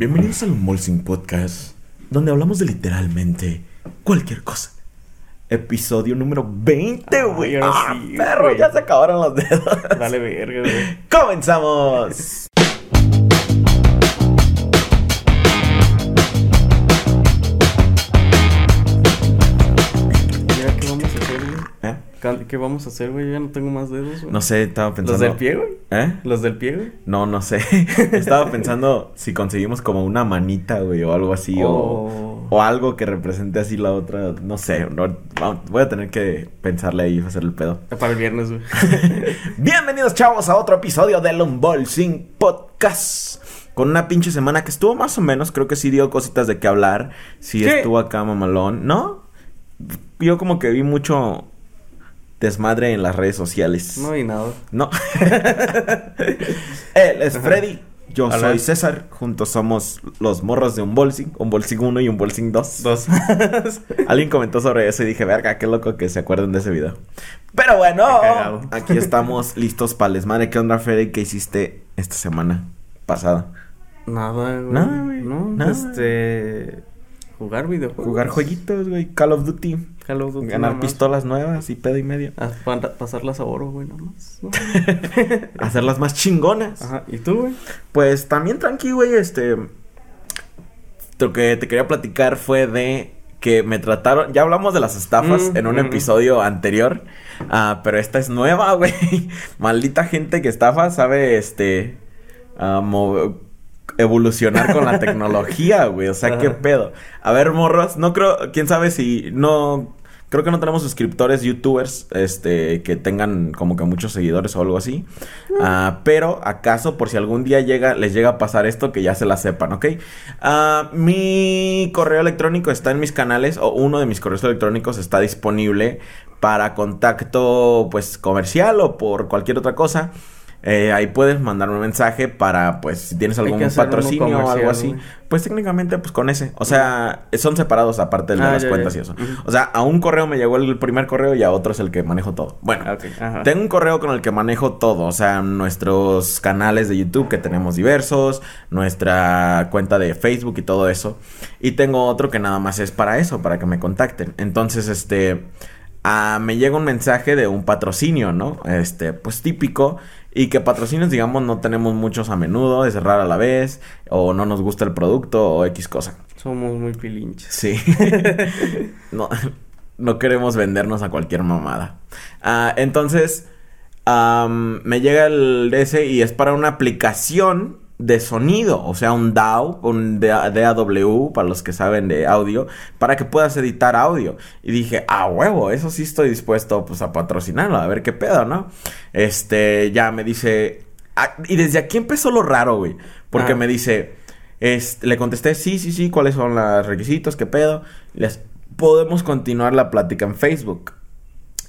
Bienvenidos al Molsing Podcast, donde hablamos de literalmente cualquier cosa. Episodio número 20, güey. ahora ¡Ah, sí, perro! güey. Ya se acabaron los dedos. Dale verga, güey. ¡Comenzamos! ¿qué vamos a hacer, güey? ¿Eh? ¿Qué vamos a hacer, güey? Yo ya no tengo más dedos, güey. No sé, estaba pensando. ¿Los del pie, güey? ¿Eh? ¿Los del pie, güey? No, no sé. estaba pensando si conseguimos como una manita, güey, o algo así, o, Oh. o algo que represente así la otra. No sé, no- voy a tener que pensarle ahí y hacer el pedo. Para el viernes, güey. Bienvenidos, chavos, a otro episodio del Unboxing Podcast. Con una pinche semana que estuvo más o menos, creo que sí dio cositas de qué hablar. Sí ¿Qué? estuvo acá mamalón, ¿no? Yo como que vi mucho desmadre en las redes sociales. No hay nada. No. Él es Freddy. Yo Hola. soy César. Juntos somos los morros de Unboxing. Unboxing 1 y Unboxing 2. Dos. Alguien comentó sobre eso y dije, verga, qué loco que se acuerden de ese video. Pero bueno, aquí estamos listos para el desmadre. ¿Qué onda, Freddy? ¿Qué hiciste esta semana pasada? nada, güey. Nada, güey. No, Nada. este... Jugar videojuegos. Jugar jueguitos, güey. Call of Duty. Call of Duty Ganar pistolas nuevas y pedo y medio. Ah, pa- pasarlas a oro, güey, nada más. ¿no? Hacerlas más chingonas. Ajá. ¿Y tú, güey? Pues también tranqui, güey, este... Lo que te quería platicar fue de que me trataron... Ya hablamos de las estafas Mm, en un mm. episodio anterior. ah, pero esta es nueva, güey. Maldita gente que estafa sabe, este... ah, evolucionar con la tecnología, güey. O sea, qué pedo. A ver, morros, no creo... Quién sabe si no... Creo que no tenemos suscriptores youtubers este que tengan como que muchos seguidores o algo así. Ah, pero acaso por si algún día llega les llega a pasar esto que ya se la sepan, ¿ok? Ah, mi correo electrónico está en mis canales o uno de mis correos electrónicos está disponible para contacto pues comercial o por cualquier otra cosa. Eh, ahí puedes mandarme un mensaje para, pues, si tienes algún patrocinio o algo así. güey. Pues técnicamente, pues con ese. O sea, son separados aparte de Ah, las cuentas ya. y eso. O sea, a un correo me llegó el primer correo y a otro es el que manejo todo. Bueno, Ah, tengo un correo con el que manejo todo. O sea, nuestros canales de YouTube que tenemos diversos, nuestra cuenta de Facebook y todo eso. Y tengo otro que nada más es para eso, para que me contacten. Entonces, este. ah, me llega un mensaje de un patrocinio, ¿no? Este, pues típico. Y que patrocinios, digamos, no tenemos muchos a menudo, es rara a la vez, o no nos gusta el producto, o X cosa. Somos muy pilinches. Sí. no, no queremos vendernos a cualquier mamada. Ah, entonces, me llega el DS y es para una aplicación de sonido, o sea, un DAW, un DAW, para los que saben de audio, para que puedas editar audio. Y dije, ah, huevo, eso sí estoy dispuesto pues a patrocinarlo, a ver qué pedo, ¿no? Este, ya me dice, ah, y desde aquí empezó lo raro, güey, porque Ah. me dice, es- le contesté, sí, sí, sí, ¿cuáles son los requisitos? ¿Qué pedo? Les, podemos continuar la plática en Facebook.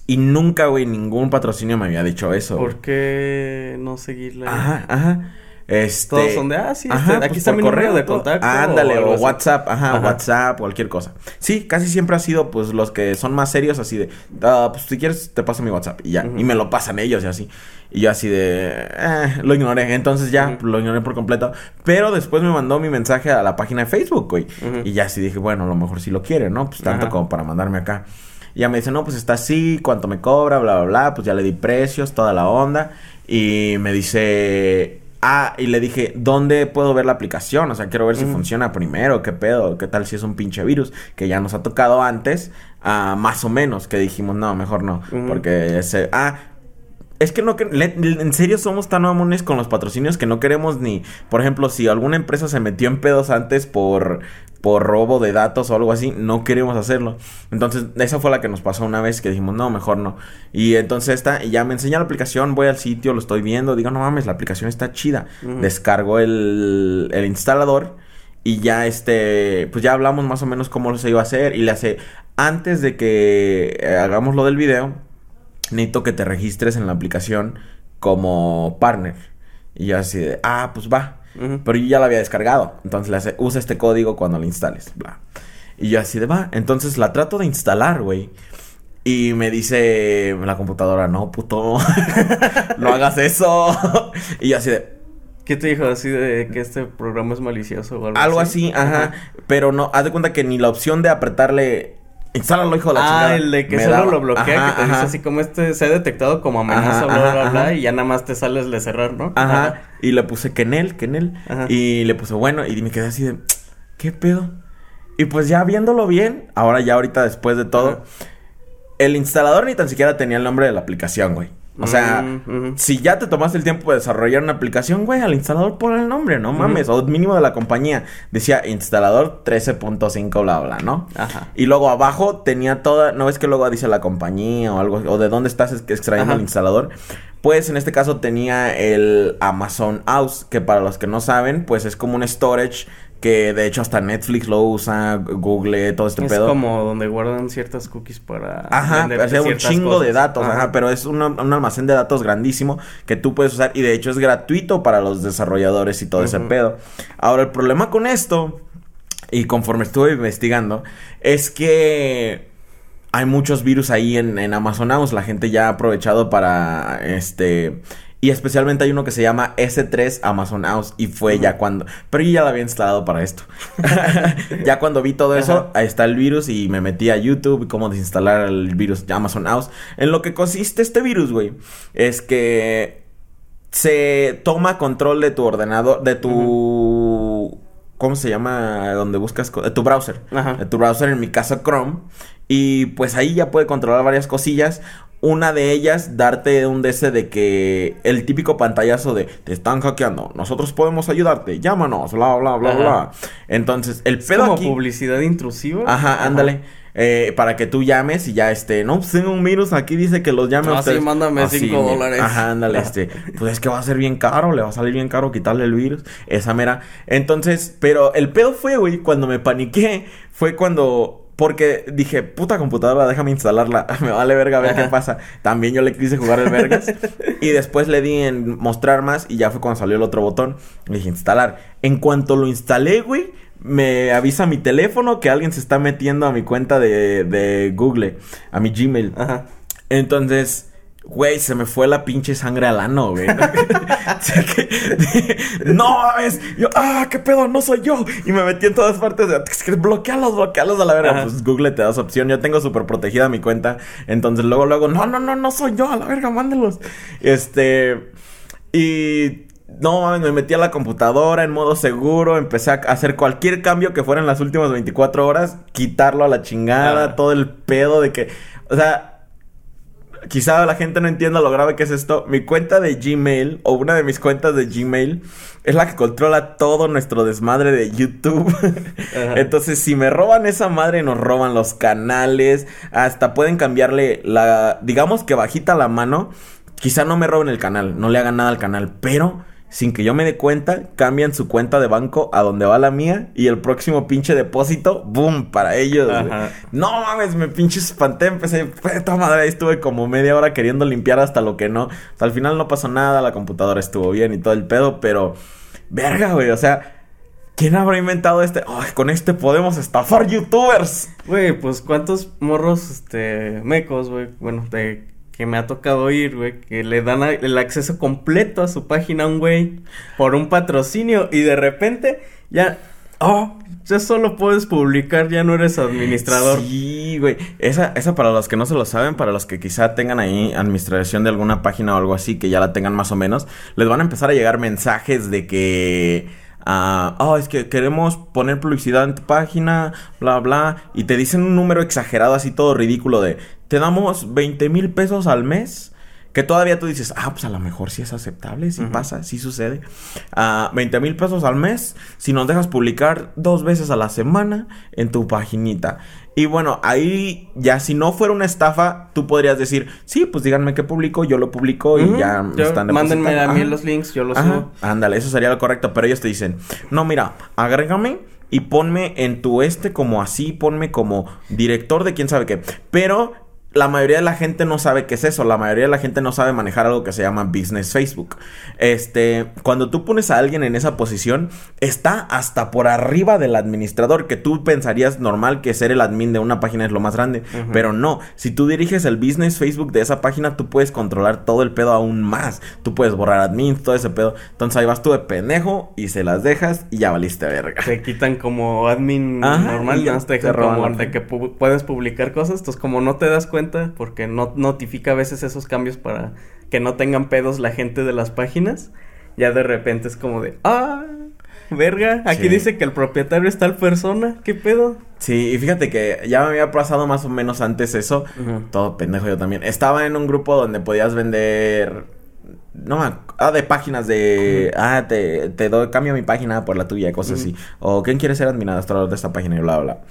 Y nunca, güey, ningún patrocinio me había dicho eso. ¿Por qué no seguirla? Ajá, ajá. Este... Todos son de, ah, sí, este, aquí pues está mi número de contacto. Ándale, o. WhatsApp, ajá, Ajá. WhatsApp, cualquier cosa. Sí, casi siempre ha sido, pues, los que son más serios, así de, ah, pues, si quieres, te paso mi WhatsApp, y ya, y me lo pasan ellos, y así. Y yo así de, eh, lo ignoré, entonces ya, lo ignoré por completo. Pero después me mandó mi mensaje a la página de Facebook, güey. Y ya así dije, bueno, a lo mejor sí lo quiere, ¿no? Pues tanto como para mandarme acá. Y ya me dice, no, pues está así, cuánto me cobra, bla, bla, bla. Pues ya le di precios, toda la onda. Y me dice, ah, y le dije, ¿dónde puedo ver la aplicación? O sea, quiero ver si funciona primero, qué pedo, qué tal si es un pinche virus que ya nos ha tocado antes, ah, más o menos, que dijimos, no, mejor no, porque ese, ah, es que no que en serio somos tan mamones con los patrocinios que no queremos ni, por ejemplo, si alguna empresa se metió en pedos antes por por robo de datos o algo así, no queremos hacerlo. Entonces, esa fue la que nos pasó una vez que dijimos, "No, mejor no." Y entonces esta y ya me enseña la aplicación, voy al sitio, lo estoy viendo, digo, "No mames, la aplicación está chida." Ujú. Descargo el el instalador y ya este, pues ya hablamos más o menos cómo se iba a hacer y le hace antes de que eh, hagamos lo del video, necesito que te registres en la aplicación como partner. Y yo así de, ah, pues va. Pero yo ya la había descargado. Entonces le hace, usa este código cuando lo instales. Bla. Y yo así de, va. Entonces la trato de instalar, güey. Y me dice la computadora, no, puto, no hagas eso. y yo así de, ¿Qué te dijo así de que este programa es malicioso o algo, Algo así, ajá. Pero no, haz de cuenta que ni la opción de apretarle. Instálalo, hijo de la chingada. Ah, el de que me solo daba. lo bloquea, Ajá, que te dice así como este se ha detectado como amenaza, Ajá, bla, bla, bla, y ya nada más te sales de cerrar, ¿no? Ajá. Y le puse Kenel, Kenel. Ajá. Y le puse bueno. Y me quedé así de. ¿Qué pedo? Y pues ya viéndolo bien, ahora ya ahorita después de todo, el instalador ni tan siquiera tenía el nombre de la aplicación, güey. O sea, Mm, si ya te tomaste el tiempo de desarrollar una aplicación, güey, al instalador pon el nombre, no mames. O mínimo de la compañía. Decía instalador 13.5, bla, bla, ¿no? Ajá. Y luego abajo tenía toda, no es que luego dice la compañía o algo, o de dónde estás es- extrayendo Ajá. el instalador. Pues en este caso tenía el Amazon House, que para los que no saben, pues es como un storage que de hecho hasta Netflix lo usa, Google, todo este Es pedo. como donde guardan ciertas cookies para Ajá, hacía un chingo de datos, ajá. pero es un, un almacén de datos grandísimo que tú puedes usar y de hecho es gratuito para los desarrolladores y todo ese pedo. Ahora, el problema con esto, y conforme estuve investigando, es que hay muchos virus ahí en, en Amazon House, la gente ya ha aprovechado para, este... Y especialmente hay uno que se llama S3 Amazon House y fue ya cuando... Pero yo ya lo había instalado para esto. ya cuando vi todo eso, ahí está el virus y me metí a YouTube cómo desinstalar el virus de Amazon House. En lo que consiste este virus, güey, es que se toma control de tu ordenador, de tu... ¿Cómo se llama? Donde buscas... De tu browser. Ajá. De tu browser, en mi caso Chrome. Y pues ahí ya puede controlar varias cosillas. Una de ellas, darte un DC de que el típico pantallazo de te están hackeando, nosotros podemos ayudarte, llámanos, bla, bla, bla, Ajá. bla. Entonces, el Es pedo como aquí. publicidad intrusiva. Ajá, ándale. Eh, para que tú llames y ya este, no, pues tengo un virus, aquí dice que los llame a Ah, ustedes. sí, mándame Así, cinco mira. dólares. Ajá, ándale, este, pues es que va a ser bien caro, le va a salir bien caro quitarle el virus, esa mera. Entonces, pero el pedo fue, güey, cuando me paniqué, fue cuando porque dije, puta computadora, déjame instalarla. Me vale verga a ver qué Ajá. pasa. También yo le quise jugar el vergas. y después le di en mostrar más. Y ya fue cuando salió el otro botón. Le dije instalar. En cuanto lo instalé, güey. Me avisa mi teléfono que alguien se está metiendo a mi cuenta de, de Google. A mi Gmail. Ajá. Entonces, güey, se me fue la pinche sangre al ano, güey. O sea que- no mames. Yo, ah, qué pedo, no soy yo. Y me metí en todas partes de bloquealos, bloquealos a la verga. Ajá. Pues Google te da esa opción. Yo tengo súper protegida mi cuenta. Entonces luego, luego, no, no, no, no soy yo, a la verga, mándelos. Este. Y. No mames, me metí a la computadora en modo seguro, empecé a hacer cualquier cambio que fuera en las últimas 24 horas, quitarlo a la chingada, Ah. todo el pedo de que, o sea, quizá la gente no entienda lo grave que es esto. Mi cuenta de Gmail o una de mis cuentas de Gmail es la que controla todo nuestro desmadre de YouTube. Entonces, si me roban esa madre, nos roban los canales. Hasta pueden cambiarle la, digamos que bajita la mano. Quizá no me roben el canal, no le hagan nada al canal, pero sin que yo me dé cuenta, cambian su cuenta de banco a donde va la mía y el próximo pinche depósito, boom, para ellos. No mames, me pinche espanté, empecé, puta madre, ahí estuve como media hora queriendo limpiar hasta lo que no. Al final no pasó nada, la computadora estuvo bien y todo el pedo, pero verga, güey, o sea, ¿quién habrá inventado este? Ay, con este podemos estafar youtubers. Güey, pues cuántos morros, este, mecos, güey, bueno, de que me ha tocado ir, güey, que le dan el acceso completo a su página a un güey por un patrocinio y de repente ya, oh, ya solo puedes publicar, ya no eres administrador. Sí, güey. Esa, esa para los que no se lo saben, para los que quizá tengan ahí administración de alguna página o algo así, que ya la tengan más o menos, les van a empezar a llegar mensajes de que... ah, oh, es que queremos poner publicidad en tu página, bla, bla. Y te dicen un número exagerado, así todo ridículo de... Te damos 20 mil pesos al mes. Que todavía tú dices, ah, pues a lo mejor sí es aceptable, sí pasa, sí sucede. Ah, 20 mil pesos al mes si nos dejas publicar dos veces a la semana en tu paginita. Y bueno, ahí ya si no fuera una estafa, tú podrías decir, sí, pues díganme qué publico, yo lo publico y ya me yo- están Mándenme a depositando". mí los links, yo los Ajá, subo. Ándale, eso sería lo correcto. Pero ellos te dicen, no, mira, agrégame y ponme en tu este como así, ponme como director de quién sabe qué. Pero la mayoría de la gente no sabe qué es eso. La mayoría de la gente no sabe manejar algo que se llama Business Facebook. Este, cuando tú pones a alguien en esa posición, está hasta por arriba del administrador, que tú pensarías normal que ser el admin de una página es lo más grande. Pero no, si tú diriges el Business Facebook de esa página, tú puedes controlar todo el pedo aún más. Tú puedes borrar admins, todo ese pedo. Entonces ahí vas tú de pendejo y se las dejas y ya valiste verga. Te quitan como admin normal, ya te dejan como de que puedes publicar cosas. Entonces, como no te das cuenta porque no notifica a veces esos cambios para que no tengan pedos la gente de las páginas. Ya de repente es como de, ah, verga, aquí dice que el propietario es tal persona, ¿qué pedo? Sí, y fíjate que ya me había pasado más o menos antes eso, todo pendejo yo también. Estaba en un grupo donde podías vender no ah, de páginas de ah te, te doy cambio mi página por la tuya cosas así. O quién quiere ser administrador de esta página y bla bla.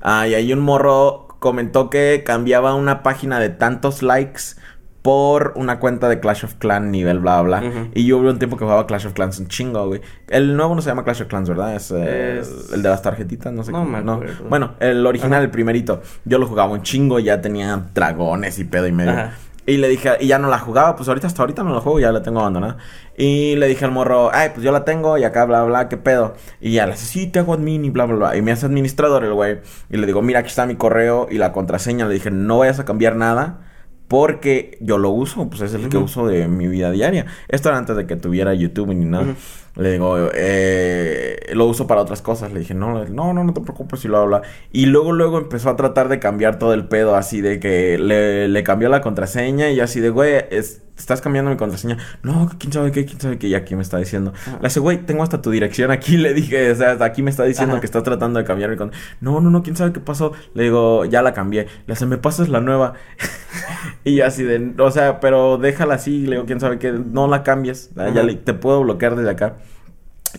Ah y hay un morro comentó que cambiaba una página de tantos likes por una cuenta de Clash of Clans nivel bla bla. Y yo hubo un tiempo que jugaba Clash of Clans un chingo, güey. El nuevo no se llama Clash of Clans, ¿verdad? Es, eh, el de las tarjetitas, no sé no, me no. Bueno, el original, el primerito. Yo lo jugaba un chingo, ya tenía dragones y pedo y medio. Y le dije, y ya no la jugaba, pues ahorita hasta ahorita no la juego, ya la tengo abandonada. Y le dije al morro, ay, pues yo la tengo y acá, bla, bla, qué pedo. Y ya le dice, sí, te hago admin y bla, bla, bla. Y me hace administrador el güey. Y le digo, mira, aquí está mi correo y la contraseña. Le dije, no vayas a cambiar nada porque yo lo uso, pues es el que uso de mi vida diaria. Esto era antes de que tuviera YouTube ni nada. Le digo, eh, lo uso para otras cosas. Le dije, no, no, no, no te preocupes y lo habla. Y luego, luego empezó a tratar de cambiar todo el pedo, así de que le, le cambió la contraseña y así de, güey, es, estás cambiando mi contraseña. No, quién sabe qué, quién sabe qué. Y aquí me está diciendo. Le dice, güey, tengo hasta tu dirección aquí. Le dije, o sea, hasta aquí me está diciendo que estás tratando de cambiar mi contraseña. No, no, no, quién sabe qué pasó. Le digo, ya la cambié. Le dice, me pasas la nueva. y así de, o sea, pero déjala así. Le digo, quién sabe qué, no la cambies. Ya le, te puedo bloquear desde acá.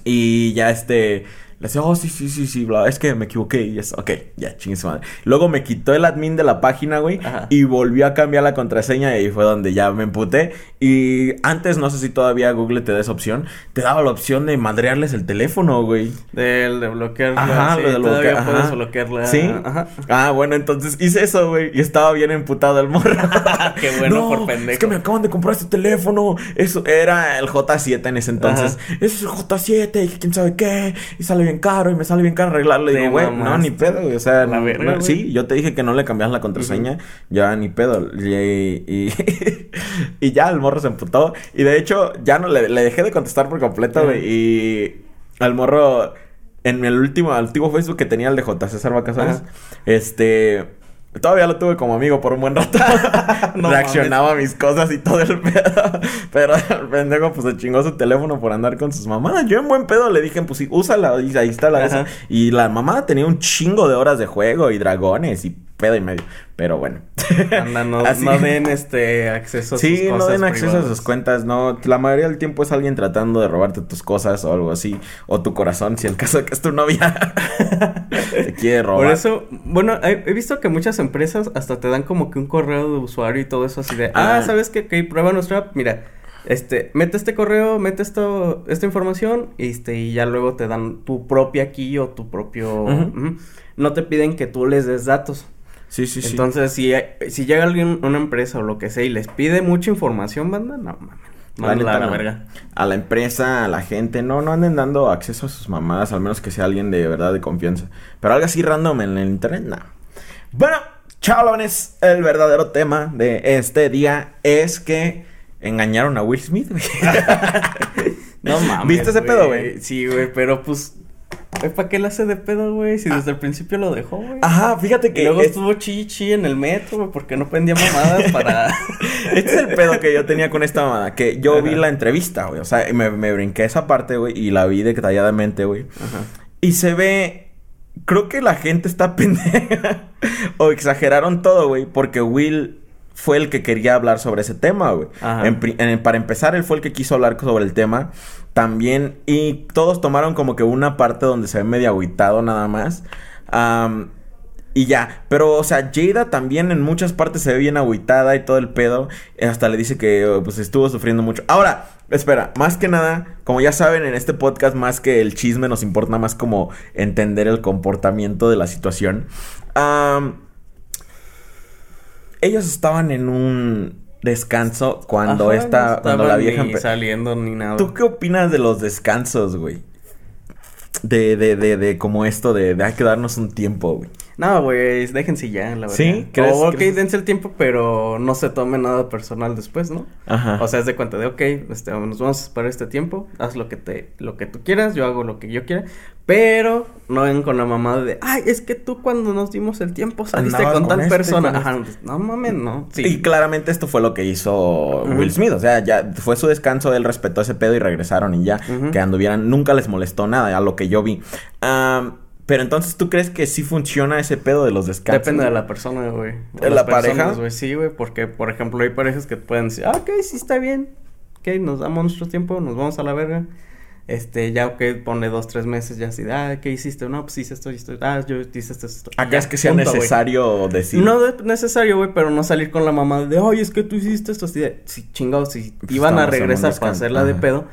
Y ya este le decía, oh, sí, sí, sí, sí, bla, es que me equivoqué. Y es, ok, ya, chingue su madre. Luego me quitó el admin de la página, güey. Y volvió a cambiar la contraseña. Y ahí fue donde ya me emputé. Y antes, no sé si todavía Google te da esa opción. Te daba la opción de madrearles el teléfono, güey. Del de bloquearla. Ajá, sí, de todavía puedes bloquearla. Sí. Ajá. Ah, bueno, entonces hice eso, güey. Y estaba bien emputado el morro. Qué bueno por pendejo. Es que me acaban de comprar este teléfono. Eso era el J7 en ese entonces. Eso es el J7. Y quién sabe qué. Y sale bien caro y me sale bien caro arreglarlo. Y digo, güey, no, ni pedo, güey. O sea, sí, yo te dije que no le cambias la contraseña. Ya, ni pedo. Y, y, ya el morro se emputó. Y de hecho, ya no le, le dejé de contestar por completo, güey. Y al morro, en el último, antiguo Facebook que tenía el de J. César Vacaciones, este Todavía lo tuve como amigo por un buen rato. Reaccionaba a mis cosas y todo el pedo. Pero el pendejo pues se chingó su teléfono por andar con sus mamadas. Yo en buen pedo le dije, pues sí, úsala. Y ahí está la esa. Y la mamada tenía un chingo de horas de juego y dragones y pedo y medio. Pero bueno. Anda, no, no den este acceso a sus Sí, no den acceso a sus cuentas, no. La mayoría del tiempo es alguien tratando de robarte tus cosas o algo así. O tu corazón, si el caso de que es tu novia. Te quiere robar. Por eso, bueno, he, visto que muchas empresas hasta te dan como que un correo de usuario y todo eso así de, ah, ah ¿sabes qué? Que prueba nuestra app, mira. Este, mete este correo, mete esto, esta información, este, y ya luego te dan tu propia key o tu propio. No te piden que tú les des datos. Sí, sí, sí. Entonces, si, si llega alguien, una empresa o lo que sea, y les pide mucha información, banda, no mames. No, la, verga. A la empresa, a la gente, no, no anden dando acceso a sus mamadas, al menos que sea alguien de verdad de confianza. Pero algo así random en el internet, no. Bueno, chavalones, el verdadero tema de este día es que engañaron a Will Smith, no mames. ¿Viste ese pedo, güey? Sí, güey, pero pues ¿Para qué la hace de pedo, güey? Si desde el principio lo dejó, güey. Ajá, fíjate que. Y luego estuvo chichi en el metro, güey, porque no pendía mamadas para. este es el pedo que yo tenía con esta mamada. Que yo vi la entrevista, güey. O sea, me, me brinqué esa parte, güey, y la vi detalladamente, güey. Ajá. Y se ve. Creo que la gente está pendeja. o exageraron todo, güey, porque Will fue el que quería hablar sobre ese tema, güey. para empezar, él fue el que quiso hablar sobre el tema también. Y todos tomaron como que una parte donde se ve medio agüitado nada más. y ya, pero o sea, Jada también en muchas partes se ve bien agüitada y todo el pedo. Hasta le dice que pues estuvo sufriendo mucho. Ahora, espera, más que nada, como ya saben en este podcast, más que el chisme nos importa más como entender el comportamiento de la situación ellos estaban en un descanso cuando Ajá, esta, no cuando la vieja ni saliendo ni nada. ¿Tú qué opinas de los descansos, güey? De, de, de, de como esto de, de hay que darnos un tiempo, güey. No, güey, déjense ya, la verdad. ¿Sí? ¿Crees- O, ok, crees? dense el tiempo, pero no se tome nada personal después, ¿no? Ajá. O sea, es de cuenta de, ok, este, nos vamos a esperar este tiempo, haz lo que te, lo que tú quieras, yo hago lo que yo quiera, pero no ven con la mamada de, ay, es que tú cuando nos dimos el tiempo saliste Andabas con tal este, persona. con Ajá, no mames, no. Sí. Y claramente esto fue lo que hizo. Will Smith. O sea, ya fue su descanso, él respetó ese pedo y regresaron y ya. Que anduvieran, nunca les molestó nada, a lo que yo vi. Am, pero entonces, ¿tú crees que sí funciona ese pedo de los descansos? Depende de la persona, güey. ¿De la pareja? güey, sí, güey, porque, por ejemplo, hay parejas que pueden decir, ah, ok, sí está bien, ok, nos damos nuestro tiempo, nos vamos a la verga. Este, ya, ok, pone dos, tres meses, ya así, ah, ¿qué hiciste? No, pues hice esto, y esto, ah, yo hice esto, esto. Acá Ya, es que sea punto, güey. necesario decir. No es necesario, güey, pero no salir con la mamá de, oye, es que tú hiciste esto, así de, si chingados, si Pues iban a regresar para hacerla de pedo,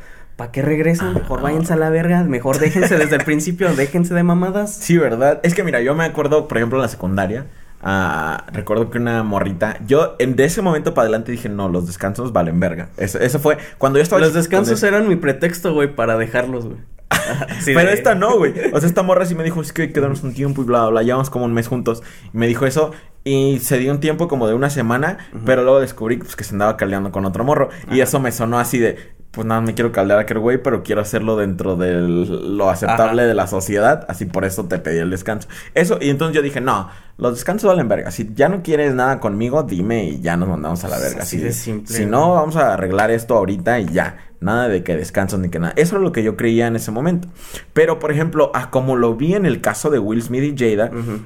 ¿para qué regresan? Mejor Ajá. váyanse a la verga, mejor déjense desde el principio, déjense de mamadas. Sí, ¿verdad? Es que mira, yo me acuerdo, por ejemplo, en la secundaria. ah, recuerdo que una morrita. Yo en de ese momento para adelante dije, no, los descansos valen verga. Eso, eso fue cuando yo estaba. Los descansos cuando- eran mi pretexto, güey, para dejarlos, güey. Sí, Pero de- esta no, güey. O sea, esta morra sí me dijo, es que hay que darnos un tiempo y bla, bla, bla. Llevamos como un mes juntos. Y me dijo eso. Y se dio un tiempo como de una semana. Pero luego descubrí pues, que se andaba caldeando con otro morro. Y eso me sonó así de, pues nada, me quiero caldear a aquel güey, pero quiero hacerlo dentro de lo aceptable Ajá. de la sociedad. Así por eso te pedí el descanso. Eso, y entonces yo dije, no, los descansos valen verga. Si ya no quieres nada conmigo, dime y ya nos mandamos a la verga. Así de simple, Si no, vamos a arreglar esto ahorita y ya. Nada de que descansos ni que nada. Eso es lo que yo creía en ese momento. Pero, por ejemplo, a como lo vi en el caso de Will Smith y Jada, Ujú.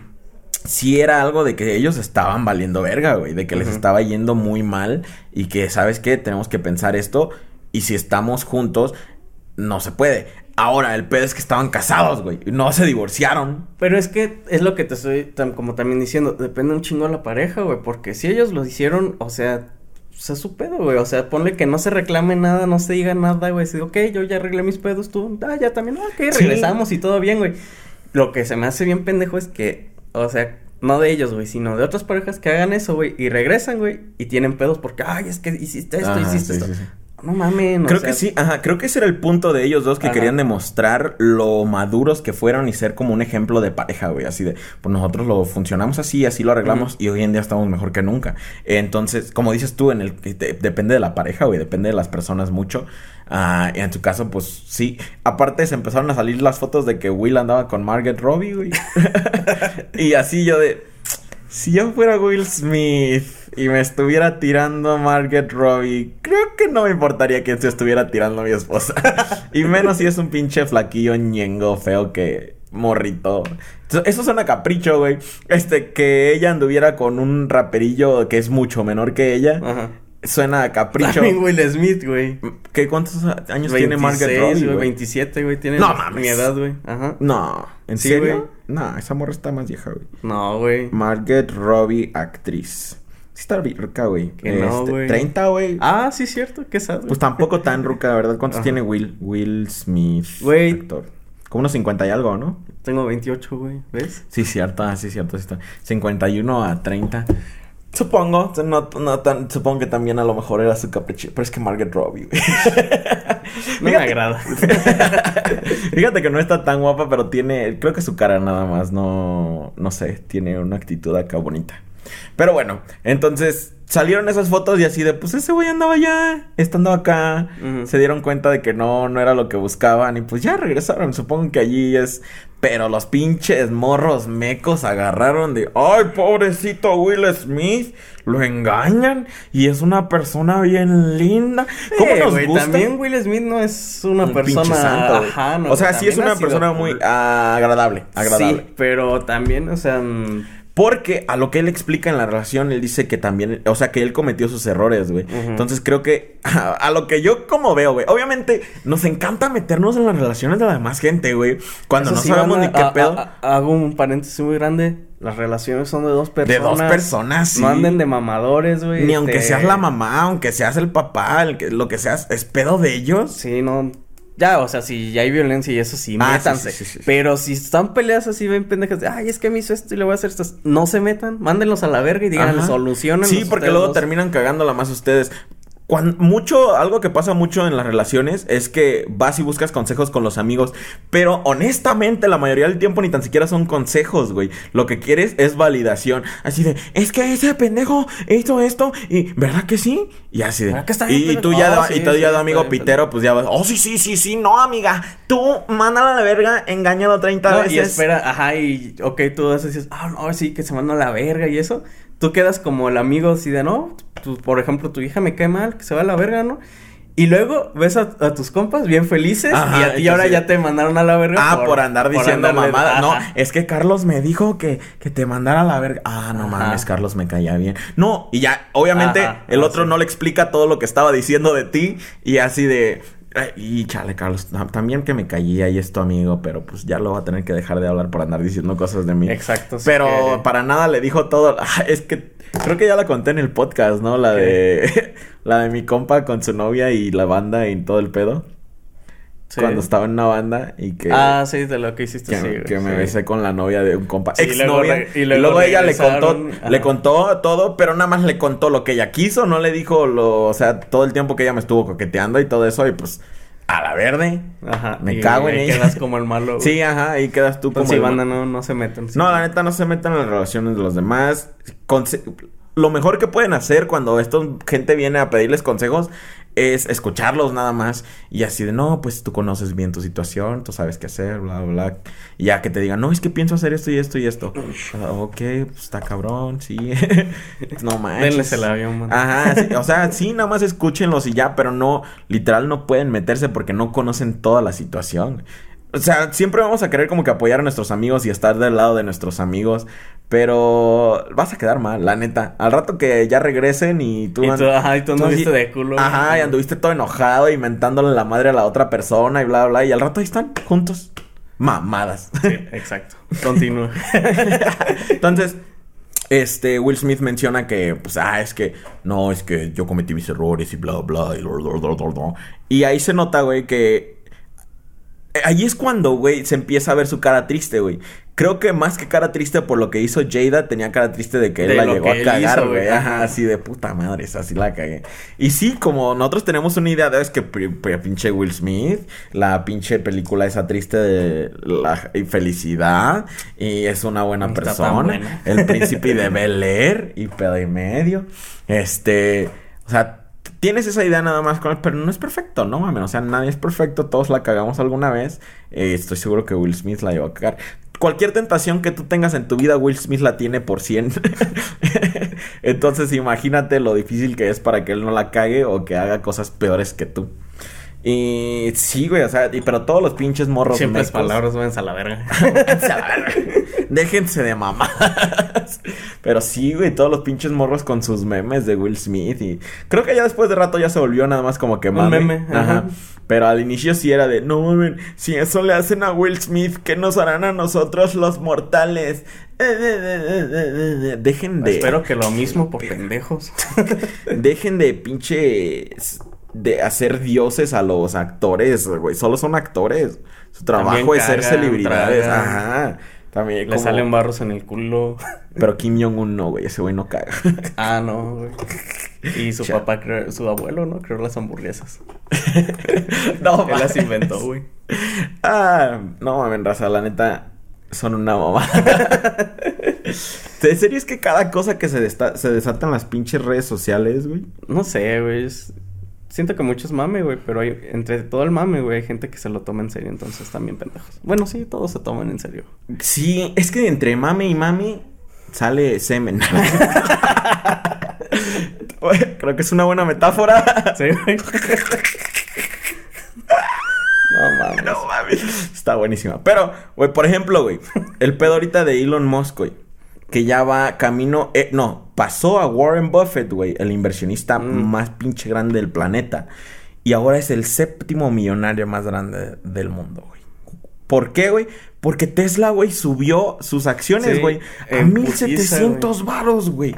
sí era algo de que ellos estaban valiendo verga, güey. De que les estaba yendo muy mal y que, ¿sabes qué? Tenemos que pensar esto y si estamos juntos, no se puede. Ahora, el pedo es que estaban casados, güey. No se divorciaron. Pero es que es lo que te estoy tam- como también diciendo, depende un chingo de la pareja, güey, porque si ellos lo hicieron, o sea, pues es su pedo, güey, o sea, ponle que no se reclame nada, no se diga nada, güey, si, ok, yo ya arreglé mis pedos, tú, ah, ya también, ok, Sí. regresamos y todo bien, güey. Lo que se me hace bien pendejo es que, o sea, no de ellos, güey, sino de otras parejas que hagan eso, güey, y regresan, güey, y tienen pedos porque, ay, es que hiciste esto, Ajá, hiciste sí, esto. sí. No mames, Creo o sea, que sí, ajá, creo que ese era el punto de ellos dos que Ajá. querían demostrar lo maduros que fueron y ser como un ejemplo de pareja, güey, así de, pues nosotros lo funcionamos así, así lo arreglamos y hoy en día estamos mejor que nunca. Entonces, como dices tú, en el depende de la pareja, güey, depende de las personas mucho. Ah, y en tu caso, pues sí. Aparte se empezaron a salir las fotos de que Will andaba con Margaret Robbie, güey. y así yo de, si yo fuera Will Smith y me estuviera tirando a Margaret Robbie, creo que no me importaría que se estuviera tirando a mi esposa. y menos si es un pinche flaquillo ñengo feo que morrito. Eso suena a capricho, güey. Este, que ella anduviera con un raperillo que es mucho menor que ella. Ajá. Suena a capricho. También Will Smith, güey. ¿Qué, ¿Cuántos años tiene Margaret 26, Robbie, güey, güey? 27, güey, tiene No mi mames. edad, güey. Ajá. No, ¿en Sí, serio? No, esa morra está más vieja, güey. No, güey. Margaret Robbie, actriz. Sí está rica, güey. Que no, Este, güey. 30, güey. Ah, sí, cierto, qué güey. Pues tampoco tan ruca, verdad. ¿Cuántos Ajá. tiene Will? Will Smith. Güey. Actor. Como unos 50 y algo, ¿no? Tengo 28, güey, ¿ves? Sí, cierto, ah, sí, cierto, sí está. 51 a 30. Supongo, no, no tan, supongo que también a lo mejor era su capricho. Pero es que Margaret Robbie, güey. No me agrada. Fíjate que no está tan guapa, pero tiene, creo que su cara nada más, no, no sé, tiene una actitud acá bonita. Pero bueno, entonces salieron esas fotos y así de, pues ese güey andaba ya, estando acá, se dieron cuenta de que no, no era lo que buscaban y pues ya regresaron, supongo que allí es, pero los pinches morros mecos agarraron de, ay, pobrecito Will Smith, lo engañan y es una persona bien linda. ¿Cómo Eh, nos güey, gusta? También Will Smith no es una Un persona. santo. Ajá, no, o sea, sí es una persona muy agradable, agradable. Sí, pero también, o sea. mm, Porque a lo que él explica en la relación, él dice que también, o sea, que él cometió sus errores, güey. Entonces creo que a, a lo que yo como veo, güey. Obviamente nos encanta meternos en las relaciones de la demás gente, güey. Cuando eso no sí, sabemos banda, ni qué a- pedo. a- hago un paréntesis muy grande. Las relaciones son de dos de personas. dos personas, sí. No anden de mamadores, güey. Ni aunque este, seas la mamá, aunque seas el papá, el que, lo que seas, es pedo de ellos. Sí, no. Ya, o sea, si hay violencia y eso sí, Ah, métanse. sí, sí, sí, sí. Pero si están peleas así, ven pendejas de, ay, es que me hizo esto y le voy a hacer esto. No se metan, mándenlos a la verga y digan, Ajá. solucionen. Sí, porque luego terminan cagándola más ustedes. Cuando, mucho, algo que pasa mucho en las relaciones es que vas y buscas consejos con los amigos, pero honestamente la mayoría del tiempo ni tan siquiera son consejos, güey. Lo que quieres es validación. Así de, es que ese pendejo hizo esto y, ¿verdad que sí? Y así de, ¿Verdad que está bien, y, y tú ya, Oh, sí, y tú sí, ya está amigo bien, pitero, pues ya vas, oh, sí, sí, sí, sí, no, amiga, tú mándala a la verga, engáñalo 30 No, veces. y espera, ajá, y ok, tú dices, ah, no, sí, que se manda a la verga y eso. Tú quedas como el amigo así de, no, tú, por ejemplo, tu hija me cae mal, que se va a la verga, ¿no? Y luego ves a, a tus compas bien felices Ajá, y a ti ahora ya te mandaron a la verga. Ah, por, andar diciendo mamada. No, es que Carlos me dijo que, que te mandara a la verga. Ah, no Ajá. mames, Carlos me caía bien. No, y ya, obviamente, Ajá, el otro sí. no le explica todo lo que estaba diciendo de ti. Y así de. "Ay, Y chale, Carlos, tam- también que me caía y es tu amigo, pero pues ya lo va a tener que dejar de hablar por andar diciendo cosas de mí. Exacto. Pero que- para nada le dijo todo. Ah, es que creo que ya la conté en el podcast, ¿no? La de la de mi compa con su novia y la banda y todo el pedo. Sí. Cuando estaba en una banda y que Ah, sí, de lo que hiciste, que, sí. que me besé con la novia de un compa. Sí, ex novia. y y luego luego, ella le contó, ajá. le contó todo, pero nada más le contó lo que ella quiso, no le dijo lo, o sea, todo el tiempo que ella me estuvo coqueteando y todo eso, y pues, a la verde. Ajá. Me y cago en ella. quedas como el malo. Sí, ajá, ahí quedas tú Entonces, como. sí, el- banda, no, no se metan. sí. No, la neta no se metan en las relaciones de los demás. Conse- Lo mejor que pueden hacer cuando esto gente viene a pedirles consejos es escucharlos nada más y así de no, pues tú conoces bien tu situación, tú sabes qué hacer, bla, bla, bla. Y ya que te digan, no, es que pienso hacer esto y esto y esto. Ah, ok, pues está cabrón, sí. no manches. Denles el avión, man. Ajá, sí, o sea, sí, nada más escúchenlos y ya, pero no, literal no pueden meterse porque no conocen toda la situación. O sea, siempre vamos a querer como que apoyar a nuestros amigos y estar del lado de nuestros amigos, pero vas a quedar mal, la neta. Al rato que ya regresen y tú... Y tú, ajá, y tú anduviste de culo. Ajá, y anduviste todo enojado y mentándole la madre a la otra persona y bla, bla, bla, y al rato ahí están juntos. Mamadas. Sí, exacto. Continúa. Entonces, este, Will Smith menciona que, pues, ah, es que, no, es que yo cometí mis errores y bla, bla, y, bla, bla, bla, bla, bla. y ahí se nota, güey, que... eh, Ahí es cuando, güey, se empieza a ver su cara triste, güey. Creo que más que cara triste por lo que hizo Jada, tenía cara triste de que él De la llegó a cagar, güey. Ajá, así de puta madre, esa sí la cagué. Y sí, como nosotros tenemos una idea de es que pinche Will Smith, la pinche película esa triste de la felicidad, y es una buena está persona. buena. El príncipe de Bel Air y pedo y medio. Este, o sea, tienes esa idea nada más con él, pero no es perfecto, no mames. O sea, nadie es perfecto, todos la cagamos alguna vez. Eh, estoy seguro que Will Smith la llevó a cagar. Cualquier tentación que tú tengas en tu vida, Will Smith la tiene por 100. Entonces, imagínate lo difícil que es para que él no la cague o que haga cosas peores que tú. Y sí, güey, o sea, y- pero todos los pinches morros Siempre mecos- palabras, váyanse a la verga. A la verga. Déjense de mamadas. Pero sí, güey, todos los pinches morros con sus memes de Will Smith. Y creo que ya después de rato ya se volvió nada más como que Un mame. meme, ajá. Pero al inicio sí era de, no mames, si eso le hacen a Will Smith, ¿qué nos harán a nosotros los mortales? Dejen de. Espero que lo mismo por pendejos. Dejen de pinche. De hacer dioses a los actores, güey. Solo son actores. Su trabajo es ser celebridades. tragan. Ajá. También Le como- salen barros en el culo. Pero Kim Jong-un no, güey. Ese güey no caga. Ah, no, güey. Y su Chao. papá, creó, su abuelo, ¿no? Creó las hamburguesas. no, Él las inventó, güey. Ah, no mames, raza. La neta, son una mamada. En serio es que cada cosa que se, desta- se desata en las pinches redes sociales, güey. No sé, güey. es- Siento que muchos mame, güey. Pero hay... entre todo el mame, güey, hay gente que se lo toma en serio. Entonces también pendejos. Bueno, sí, todos se toman en serio. Sí, es que entre mame y mame sale semen. Creo que es una buena metáfora. Sí, güey. no mames. No mames. Está buenísima. Pero, güey, por ejemplo, güey, el pedo ahorita de Elon Musk, güey, que ya va camino, eh, no, pasó a Warren Buffett, güey, el inversionista Mm. más pinche grande del planeta. Y ahora es el séptimo millonario más grande del mundo, güey. ¿Por qué, güey? Porque Tesla, güey, subió sus acciones, Sí, güey, a en 1700 varos, güey.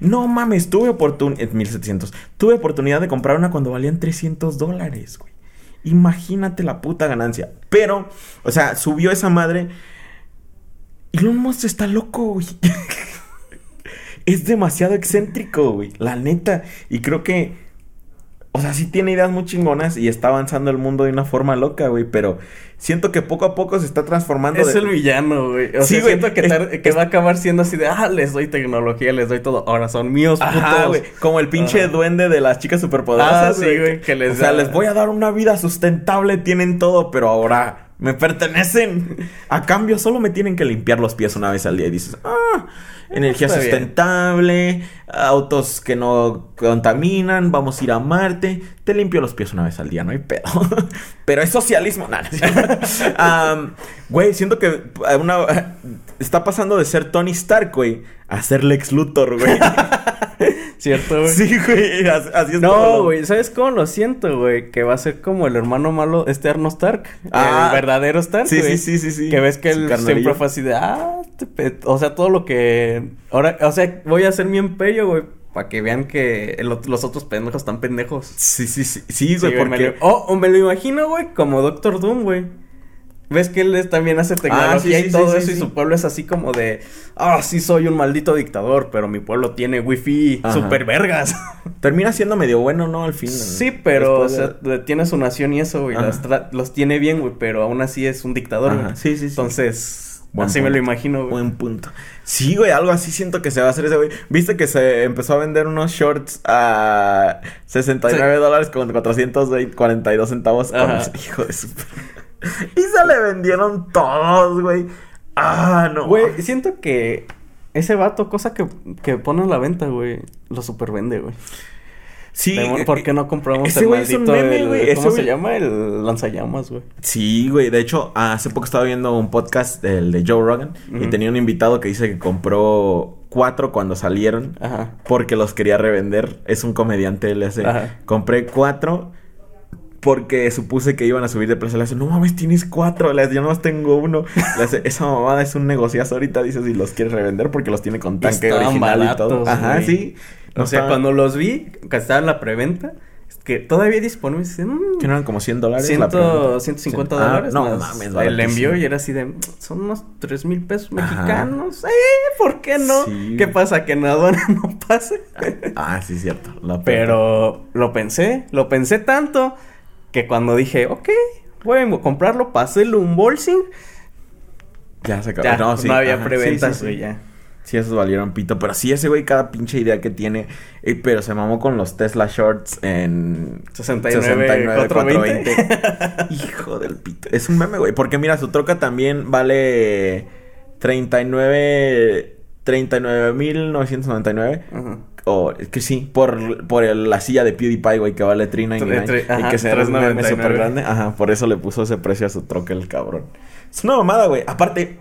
No mames, tuve oportunidad, 1700. Tuve oportunidad de comprar una cuando valían 300 dólares, güey. Imagínate la puta ganancia. Pero, o sea, subió esa madre. Elon Musk está loco, güey. es demasiado excéntrico, güey. La neta. Y creo que. O sea, sí tiene ideas muy chingonas y está avanzando el mundo de una forma loca, güey. Pero siento que poco a poco se está transformando. Es el villano, güey. O Sí, sea, güey, siento que, es- tar- que va a acabar siendo así de, ah, les doy tecnología, les doy todo. Ahora son míos, Ajá, putos. güey. Como el pinche Ajá. duende de las chicas superpoderosas. Ah, sí, güey, que les O sea, les voy a dar una vida sustentable, tienen todo, pero ahora me pertenecen. A cambio, solo me tienen que limpiar los pies una vez al día. Y dices, ah, energía está bien. sustentable, autos que no contaminan, vamos a ir a Marte. Te limpio los pies una vez al día, no hay pedo. pero es socialismo. Am, Güey, siento que una, está pasando de ser Tony Stark, güey, a ser Lex Luthor, güey. ¿Cierto, güey? Sí, güey, así, es No, güey, ¿sabes cómo lo siento, güey? Que va a ser como el hermano malo, este Arno Stark. Ah. el verdadero Stark, Sí, güey. sí, sí, sí, sí. Que ves que él siempre fue así de, ah, te pe-". o sea, todo lo que... Ahora, o sea, voy a hacer mi imperio, güey, para que vean que el los otros pendejos están pendejos. Sí, sí, sí, sí, Sí, güey, güey, me porque... lo- Oh, o me lo imagino, güey, como Doctor Doom, güey. ¿Ves que él es- también hace tecnología Ah, sí, sí, y todo sí, eso? sí, y sí. su pueblo es así como de... Ah, sí soy un maldito dictador, pero mi pueblo tiene wifi Ajá. super vergas. Termina siendo medio bueno, ¿no? Al fin. Sí, pero o Después de- sea, de- tiene su nación y eso, güey. Las Los tiene bien, güey, pero aún así es un dictador, güey. sí, sí, sí. Entonces, Buen así me lo imagino, güey. Buen punto. Sí, güey, algo así siento que se va a hacer ese güey. ¿Viste que se empezó a vender unos shorts a 69 dólares con 442 centavos? Con-. Hijo de su... y se le vendieron todos, güey. Ah, no. Güey, siento que ese vato, cosa que, que pone a la venta, güey, lo super vende, güey. Sí. Demon- ¿Por qué no compramos ese el güey es un maldito, meme, el- güey, ese ¿cómo se güey- llama? El lanzallamas, güey. Sí, güey. De hecho, hace poco estaba viendo un podcast del de Joe Rogan y tenía un invitado que dice que compró cuatro cuando salieron Ajá. porque los quería revender. Es un comediante, él hace. Ajá. Compré cuatro porque supuse que iban a subir de precio. Le hace, no mames, tienes cuatro. Le hace, yo nomás tengo uno. Le hace, esa mamada es un negociazo ahorita. Dice si los quieres revender porque los tiene con tanque Estaban original y todo. Ajá, güey. sí. O sea, cuando los vi, que estaba en la preventa, que todavía disponibles, dice, mm, Que no eran como 100 dólares. la Ciento, preventa. 150 Ah, dólares. no mames, El envío y era así de. "Mm, Son unos 3 mil pesos Ajá. mexicanos. ¡Eh! ¿Por qué no? Sí. ¿Qué pasa? ¿Que en aduana no pase? Ah, sí, cierto. La. Pero lo pensé, lo pensé tanto que cuando dije, ok, voy a comprarlo, pasé el unboxing. Ya se acabó. Ya, no, sí, no había preventas, sí, sí, ya. Sí, esos valieron pito. Pero sí, ese güey, cada pinche idea que tiene. eh, pero se mamó con los Tesla Shorts en 69, 420. Hijo del pito. Es un meme, güey. Porque mira, su troca también vale 39. 39.999. Ajá. O es que sí, por, por el- la silla de PewDiePie, güey, que vale 399. Tre- tre- y que se un meme 3.99. súper grande. Ajá, por eso le puso ese precio a su troca el cabrón. Es una mamada, güey. Aparte,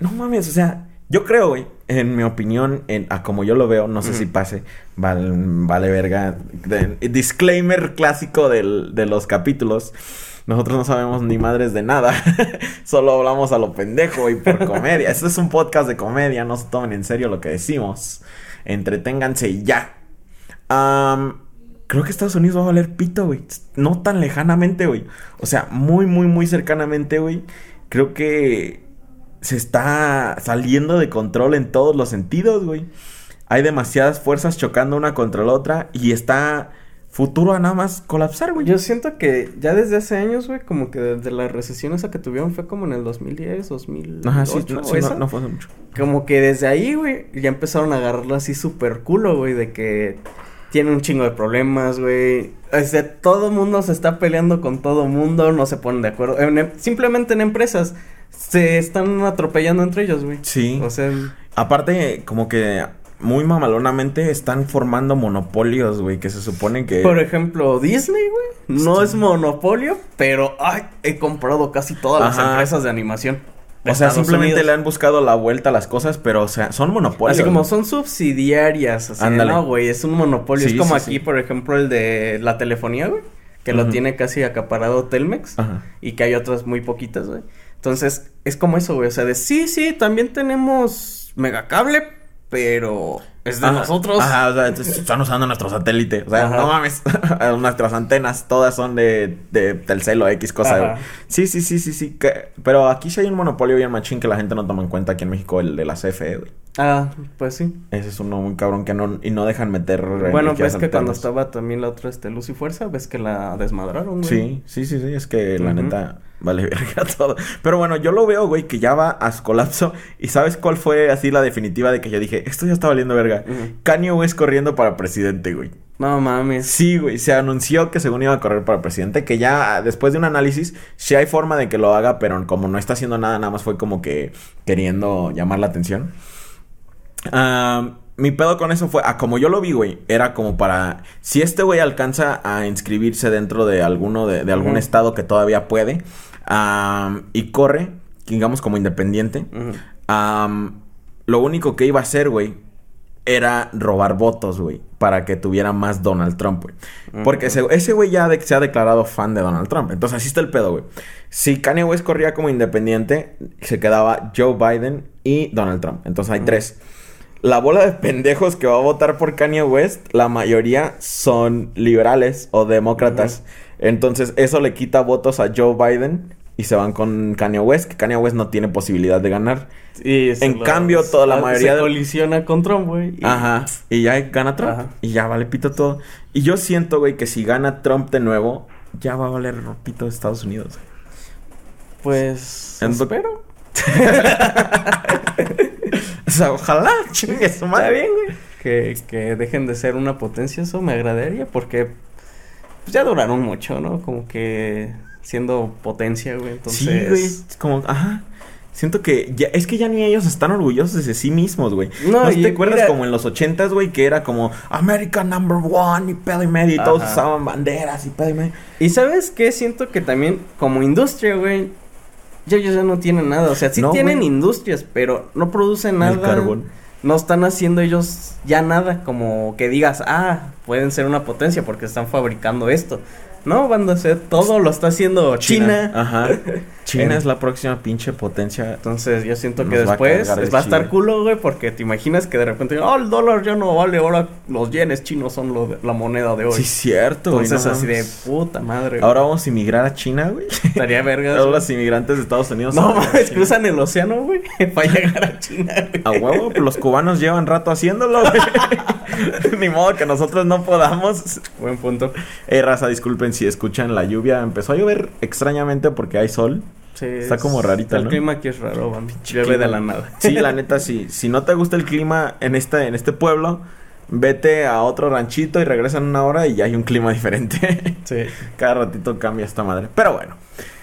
no mames, o sea, yo creo, güey, en mi opinión, en, a como yo lo veo, no sé si pase, vale, vale verga. De- disclaimer clásico del- de los capítulos. Nosotros no sabemos ni madres de nada. Solo hablamos a lo pendejo y por comedia. Este es un podcast de comedia. No se tomen en serio lo que decimos. Entreténganse ya. Creo que Estados Unidos va a valer pito, güey. No tan lejanamente, güey. O sea, muy, muy, muy cercanamente, güey. Creo que se está saliendo de control en todos los sentidos, güey. Hay demasiadas fuerzas chocando una contra la otra y está futuro a nada más colapsar, güey. Yo siento que ya desde hace años, güey, como que desde la recesión esa que tuvieron fue como en el 2010, 2008, Ajá, sí, no, sí, no- no fue hace mucho. Como que desde ahí, güey, ya empezaron a agarrarlo así súper culo, güey, de que tiene un chingo de problemas, güey. O sea, todo mundo se está peleando con todo mundo, no se ponen de acuerdo. En em- simplemente en empresas se están atropellando entre ellos, güey. Sí. O sea, Aparte, como que muy mamalonamente están formando monopolios, güey, que se supone que... por ejemplo, Disney, güey, no es monopolio, pero ay, he comprado casi todas las empresas de animación. de o sea, Estados simplemente Unidos. le han buscado la vuelta a las cosas, pero, o sea, son monopolios. Así como son subsidiarias, así Ándale. no, güey, es un monopolio. Sí, es como sí, aquí, sí. por ejemplo, el de la telefonía, güey, que lo tiene casi acaparado Telmex Ajá. y que hay otras muy poquitas, güey. Entonces, es como eso, güey, o sea, de sí, sí, también tenemos megacable, pero es de Ajá, nosotros. Ajá, o sea, están usando nuestro satélite. O sea, Ajá. no mames. Nuestras antenas, todas son de, de Telcel o X cosa. Sí, sí, sí, sí, sí. que- pero aquí sí hay un monopolio bien machín que la gente no toma en cuenta aquí en México, el de la CFE, güey. Ah, pues sí. Ese es uno muy cabrón que no, y no dejan meter. Bueno, ves que cuando estaba también la otra, este, Luz y Fuerza, ves que la desmadraron, güey. Sí, sí, sí, sí, es que la neta vale verga todo. Pero bueno, yo lo veo, güey, que ya va a su colapso. ¿Y sabes cuál fue así la definitiva de que yo dije, esto ya está valiendo verga? Ujú. Kanye West corriendo para presidente, güey. No mames. Sí, güey, se anunció que según iba a correr para presidente, que ya después de un análisis, sí hay forma de que lo haga, pero como no está haciendo nada, nada más fue como que queriendo llamar la atención. Mi pedo con eso fue, ah, como yo lo vi, güey, era como para, si este güey alcanza a inscribirse dentro de alguno, de, de algún estado que todavía puede, y corre, digamos como independiente, lo único que iba a hacer, güey, era robar votos, güey, para que tuviera más Donald Trump, güey. Porque ese, ese güey ya de- se ha declarado fan de Donald Trump. Entonces, así está el pedo, güey. Si Kanye West corría como independiente, se quedaba Joe Biden y Donald Trump. Entonces, hay tres. La bola de pendejos que va a votar por Kanye West, la mayoría son liberales o demócratas. Entonces, eso le quita votos a Joe Biden y se van con Kanye West, que Kanye West no tiene posibilidad de ganar. Y En cambio, toda la mayoría se de- colisiona con Trump, güey. y- Ajá. Y ya gana Trump. Ajá. Y ya vale pito todo. Y yo siento, güey, que si gana Trump de nuevo, ya va a valer pito de Estados Unidos. güey. Pues. Espero. O sea, ojalá, chingue su madre. bien, güey. Que, que dejen de ser una potencia, eso me agradaría porque pues, ya duraron mucho, ¿no? Como que siendo potencia, güey. Entonces. Sí, güey. Como, ajá. Siento que ya, es que ya ni ellos están orgullosos de sí mismos, güey. No, ¿No, y te acuerdas mira- como en los ochentas, güey? Que era como American Number One y pedo y medio y todos usaban banderas y pedo y medio. Y sabes qué? Siento que también como industria, güey, ya ellos ya no tienen nada. O sea, sí No, tienen güey. industrias, pero no producen nada. El carbón. No están haciendo ellos ya nada como que digas, ah, pueden ser una potencia porque están fabricando esto. No, van a hacer todo, lo está haciendo China. Ajá. China es la próxima pinche potencia. Entonces yo siento que Nos va a después va a estar culo, güey, porque te imaginas que de repente, oh, el dólar ya no vale, ahora los yenes chinos son lo de- la moneda de hoy. Sí, cierto, güey. Entonces no así de puta madre. güey. Ahora vamos a inmigrar a China, güey. estaría verga. Ahora los inmigrantes de Estados Unidos. No mames, cruzan el océano, güey, para llegar a China, güey. A huevo, pues los cubanos llevan rato haciéndolo, güey. Ni modo que nosotros no podamos. Buen punto. Eh, raza, disculpen si escuchan la lluvia. Empezó a llover extrañamente porque hay sol. Sí, Está es- como rarita, El ¿no? clima aquí es raro. Llueve de la nada. Sí, la neta, sí. Si no te gusta el clima en este, en este pueblo, vete a otro ranchito y regresa en una hora y ya hay un clima diferente. Sí. Cada ratito cambia esta madre. Pero bueno,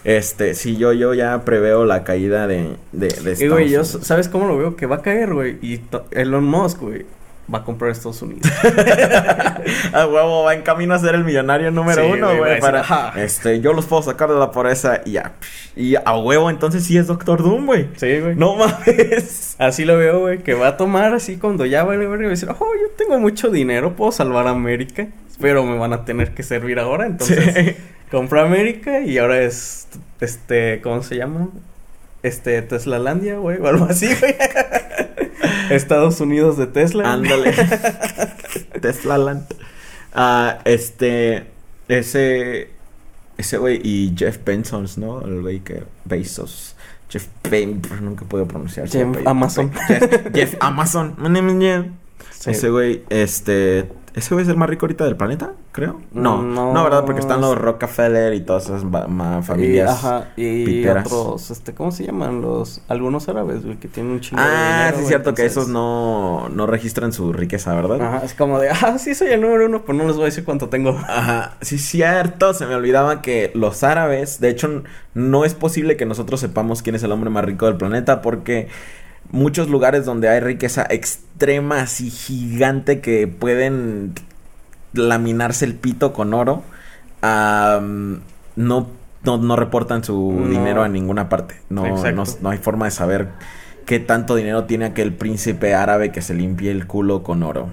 este, si yo, yo ya preveo la caída de, de, de Y, güey, yo. ¿sabes cómo lo veo? Que va a caer, güey. Y Elon Musk, güey, va a comprar Estados Unidos. A huevo, va en camino a ser el millonario número Sí, uno, güey, güey. este, yo los puedo sacar de la pobreza y ya. Y a huevo, entonces sí es Doctor Doom, güey. sí, güey. No mames. Así lo veo, güey, que va a tomar así cuando ya va a ver y va a decir, oh, yo tengo mucho dinero, puedo salvar a América, pero me van a tener que servir ahora, entonces Sí. compra América y ahora es, este, ¿cómo se llama? Este, Teslalandia, güey, o algo así, güey. Estados Unidos de Tesla. Ándale. Tesla Land. Ah, este. Ese. Ese güey y Jeff Bezos, ¿no? El güey que. Bezos. Jeff Bezos. Nunca puedo pronunciar. Jeff. Amazon. Jeff, Jeff Amazon. Sí. Ese güey, este. Ese güey es el más rico ahorita del planeta, creo. No, No. no, ¿verdad? Porque están los Rockefeller y todas esas familias. Y, ajá, y piteras. otros, este, ¿cómo se llaman? Los, algunos árabes, güey, que tienen un chingo de Ah, dinero, sí, es cierto que esos no, no registran su riqueza, ¿verdad? Ajá, es como de, ah, sí soy el número uno, pero no les voy a decir cuánto tengo. Ajá, sí, cierto. Se me olvidaba que los árabes, de hecho, no es posible que nosotros sepamos quién es el hombre más rico del planeta porque muchos lugares donde hay riqueza extrema, así gigante, que pueden laminarse el pito con oro, no, no, no reportan su No. dinero a ninguna parte. No, no hay forma de saber qué tanto dinero tiene aquel príncipe árabe que se limpie el culo con oro.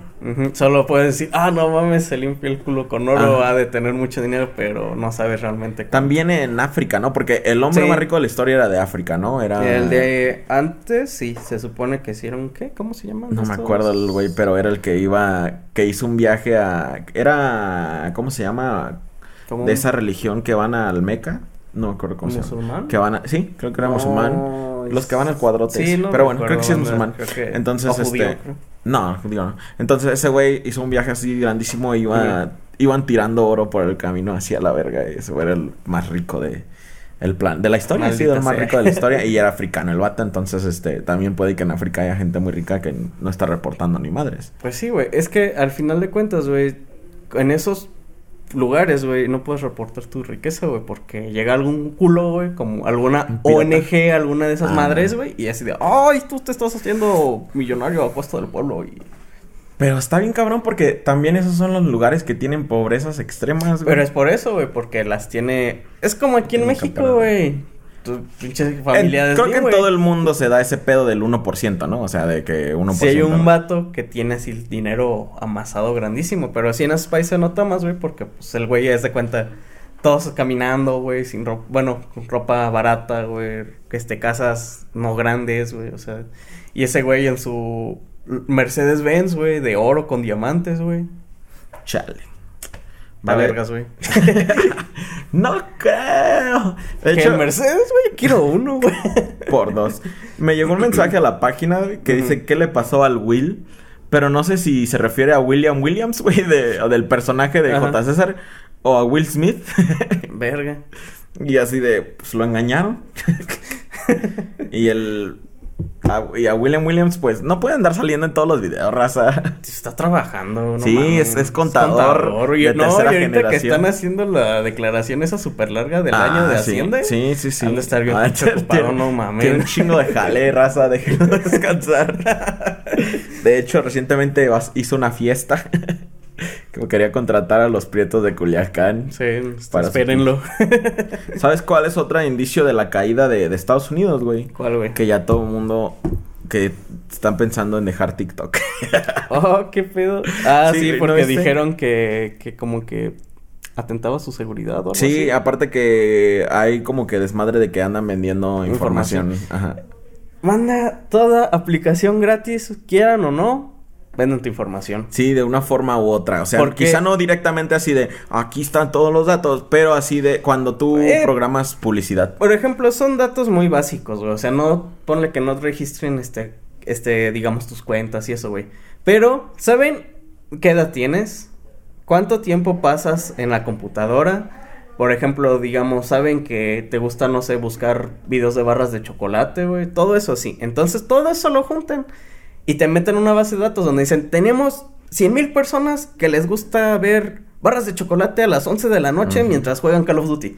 Solo puedes decir, ah, no mames, se limpia el culo con oro, Ajá. ha de tener mucho dinero, pero no sabes realmente cómo. También en África, ¿no? Porque el hombre Sí. más rico de la historia era de África, ¿no? Era... El de antes, sí, se supone que hicieron, ¿qué? ¿Cómo se llaman No me acuerdo el güey, pero era el que iba, que hizo un viaje a, era, ¿cómo se llama? ¿Cómo? De esa religión que van al Meca, no me acuerdo cómo se llama. ¿Musulmán? Que van a, sí, creo que era musulmán. Los que van al cuadrote. Sí, pero bueno, creo que sí es musulmán. que- Entonces, o judío, este, creo. no, digo no. Entonces ese güey hizo un viaje así grandísimo, iba, Ujú. iban tirando oro por el camino hacia la verga y ese güey era el más rico de el plan de la historia, ha sido el más sea. rico de la historia y era africano el vato, entonces este también puede que en África haya gente muy rica que no está reportando ni madres. Pues sí, güey. Es que al final de cuentas, güey, en esos lugares, güey, no puedes reportar tu riqueza, güey, porque llega algún culo, güey, como alguna. ONG, alguna de esas Ah. madres, güey, y así de, ay, tú te estás haciendo millonario a costa del pueblo, y... Pero está bien cabrón porque también esos son los lugares que tienen pobrezas extremas, güey. Pero es por eso, güey, porque las tiene... Es como aquí en México, güey. Tu pinche En- familia creo que en todo el mundo se da ese pedo del 1%, ¿no? O sea, de que 1%. Si hay un vato que tiene así el dinero amasado grandísimo, pero así en esos países se nota más, güey, porque pues el güey es de cuenta todos caminando, güey, sin ropa, bueno, con ropa barata, güey, que este casas no grandes, güey, o sea, y ese güey en su Mercedes Benz, güey, de oro con diamantes, güey. Chale. Va Vale. vergas, güey. No creo. De Que hecho, el Mercedes, güey, quiero uno, güey. por dos. Me llegó un mensaje a la página que dice qué le pasó al Will. Pero no sé si se refiere a William Williams, güey, de, o del personaje de Ajá. J. César, o a Will Smith. Verga. y así de, pues lo engañaron. y el. A- y a William Williams, pues no puede andar saliendo en todos los videos, raza. Está trabajando, no Sí, mames. es- es contador y- de no, tercera y ahorita que generación. están haciendo la declaración esa súper larga del Ah, año de sí. Hacienda. Sí, sí, sí. Han de estar bien Ah, ocupado, no mames. Tiene un chingo de jale, raza, déjenlo descansar. De hecho, recientemente hizo una fiesta. Que quería contratar a los prietos de Culiacán. Sí, Para su- espérenlo. ¿Sabes cuál es otro indicio de la caída de, de Estados Unidos, güey? ¿Cuál, güey? Que ya todo el mundo que están pensando en dejar TikTok. Oh, qué pedo. Ah, Sí, sí, ¿no porque dijeron que, que como que atentaba a su seguridad o algo sí, así. aparte que hay como que desmadre de que andan vendiendo información. Información. Ajá. Manda toda aplicación gratis, quieran o no, venden tu información. Sí, de una forma u otra. O sea, Porque- quizá no directamente así de aquí están todos los datos, pero así de cuando tú Eh, programas publicidad. Por ejemplo, son datos muy básicos, güey. O sea, no ponle que no registren este, este, digamos, tus cuentas y eso, güey. Pero, ¿saben qué edad tienes? ¿Cuánto tiempo pasas en la computadora? Por ejemplo, digamos, saben que te gusta, no sé, buscar videos de barras de chocolate, güey. Todo eso sí. Entonces, todo eso lo juntan y te meten en una base de datos donde dicen, tenemos 100 mil personas que les gusta ver barras de chocolate a las 11 de la noche mientras juegan Call of Duty.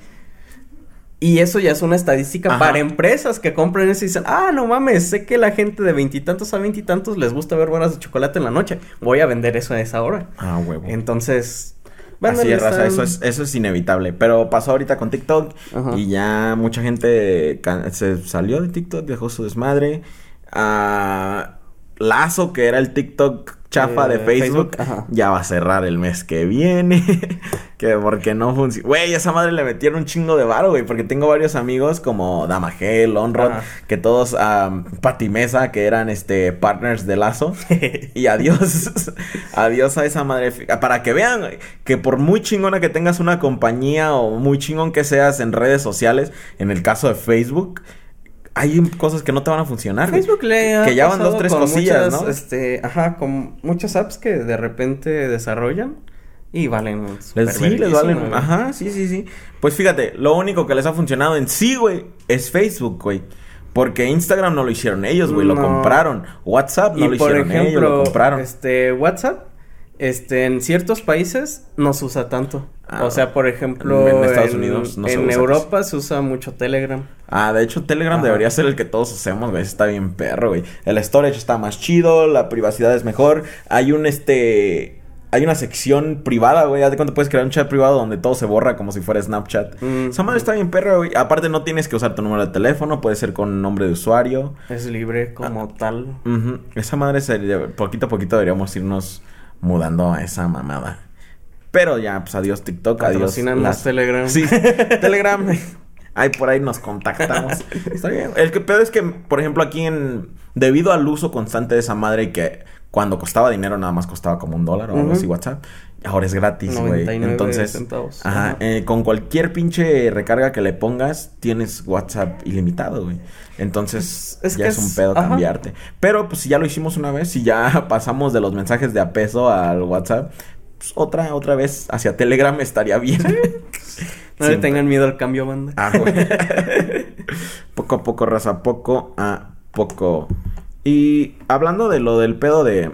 Y eso ya es una estadística Ajá. para empresas que compran eso y dicen, ah, no mames, sé que la gente de veintitantos a veintitantos les gusta ver barras de chocolate en la noche. Voy a vender eso a esa hora. Ah, huevo. Entonces, Así es, raza, eso es, eso es inevitable. Pero pasó ahorita con TikTok Ajá. y ya mucha gente se salió de TikTok, dejó su desmadre. Ah, Lazo, que era el TikTok chafa Eh, de Facebook, Facebook, ya va a cerrar el mes que viene. que porque no funciona. Güey, esa madre le metieron un chingo de varo, güey. Porque tengo varios amigos como Damagel, Onrod, Ajá. que todos, um, Patimesa, que eran este partners de Lazo. Y adiós, adiós a esa madre. Para que vean que por muy chingona que tengas una compañía o muy chingón que seas en redes sociales, en el caso de Facebook, hay cosas que no te van a funcionar. Facebook le ha Que ya van dos, tres cosillas, muchas, ¿no? Este, ajá, con muchas apps que de repente desarrollan y valen Les, sí, les valen. güey. Ajá, sí, sí, sí. Pues fíjate, lo único que les ha funcionado en sí, güey, es Facebook, güey. Porque Instagram no lo hicieron ellos, güey, lo compraron. WhatsApp no y lo por hicieron ejemplo, ellos, lo compraron. este WhatsApp, este en ciertos países no se usa tanto. Ah, o sea, por ejemplo, en Estados Unidos no se en usa Europa se usa mucho Telegram. Ah, de hecho, Telegram Ajá. debería ser el que todos usemos, güey. Está bien perro, güey. El storage está más chido, la privacidad es mejor. Hay un, este... Hay una sección privada, güey. De cuánto puedes crear un chat privado donde todo se borra como si fuera Snapchat. Mm. Esa madre está bien perro, güey. Aparte, no tienes que usar tu número de teléfono. Puede ser con nombre de usuario. Es libre como tal. Ujú. Esa madre sería... Poquito a poquito deberíamos irnos mudando a esa mamada. Pero ya, pues adiós TikTok, adiós. Las- Telegram. Sí, Telegram. Ahí por ahí nos contactamos. Está bien. El que pedo es que, por ejemplo, aquí en. Debido al uso constante de esa madre y que cuando costaba dinero nada más costaba como un dólar o algo así WhatsApp. Ahora es gratis, güey. 99 Entonces, centavos. ajá, eh, con cualquier pinche recarga que le pongas, tienes WhatsApp ilimitado, güey. Entonces, Es ya es un pedo ajá. cambiarte. Pero, pues, si ya lo hicimos una vez, si ya pasamos de los mensajes de a peso al WhatsApp, pues, otra, otra vez hacia Telegram estaría bien. No le tengan miedo al cambio, banda. Ah, güey. poco a poco, raza, poco a poco. Y hablando de lo del pedo de,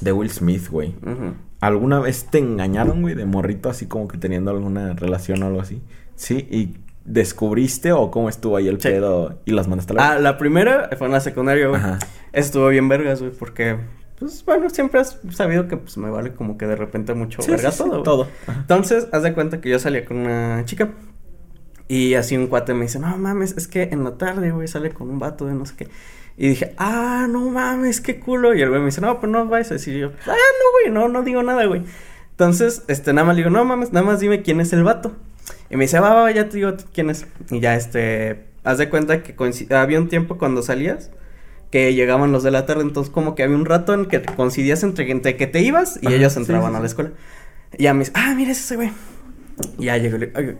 de Will Smith, güey. Ujú. ¿Alguna vez te engañaron, güey, de morrito, así como que teniendo alguna relación o algo así? ¿Sí? ¿Y descubriste o cómo estuvo ahí el Sí. pedo y las mandaste a la Ah, la primera fue en la secundaria, güey. Ajá. Estuvo bien vergas, güey, porque, pues, bueno, siempre has sabido que, pues, me vale como que de repente mucho Sí, verga sí, sí, todo, güey. todo. Ajá. Entonces, haz de cuenta que yo salía con una chica. Y así un cuate me dice, no mames, es que en la tarde, güey, sale con un vato de no sé qué. Y dije, ah, no mames, qué culo. Y el güey me dice, no, pues no vais a decir Y yo, ah, no, güey, no, no digo nada, güey. Entonces, este, nada más le digo, no mames, nada más dime quién es el vato. Y me dice, va, va, ya te digo quién es. Y ya, este, haz de cuenta que había un tiempo cuando salías que llegaban los de la tarde, entonces como que había un rato en que coincidías entre, entre que te ibas y Ajá, ellos sí, entraban sí, a la escuela. Y ya me dice, ah, mira es ese güey. Y ya llego,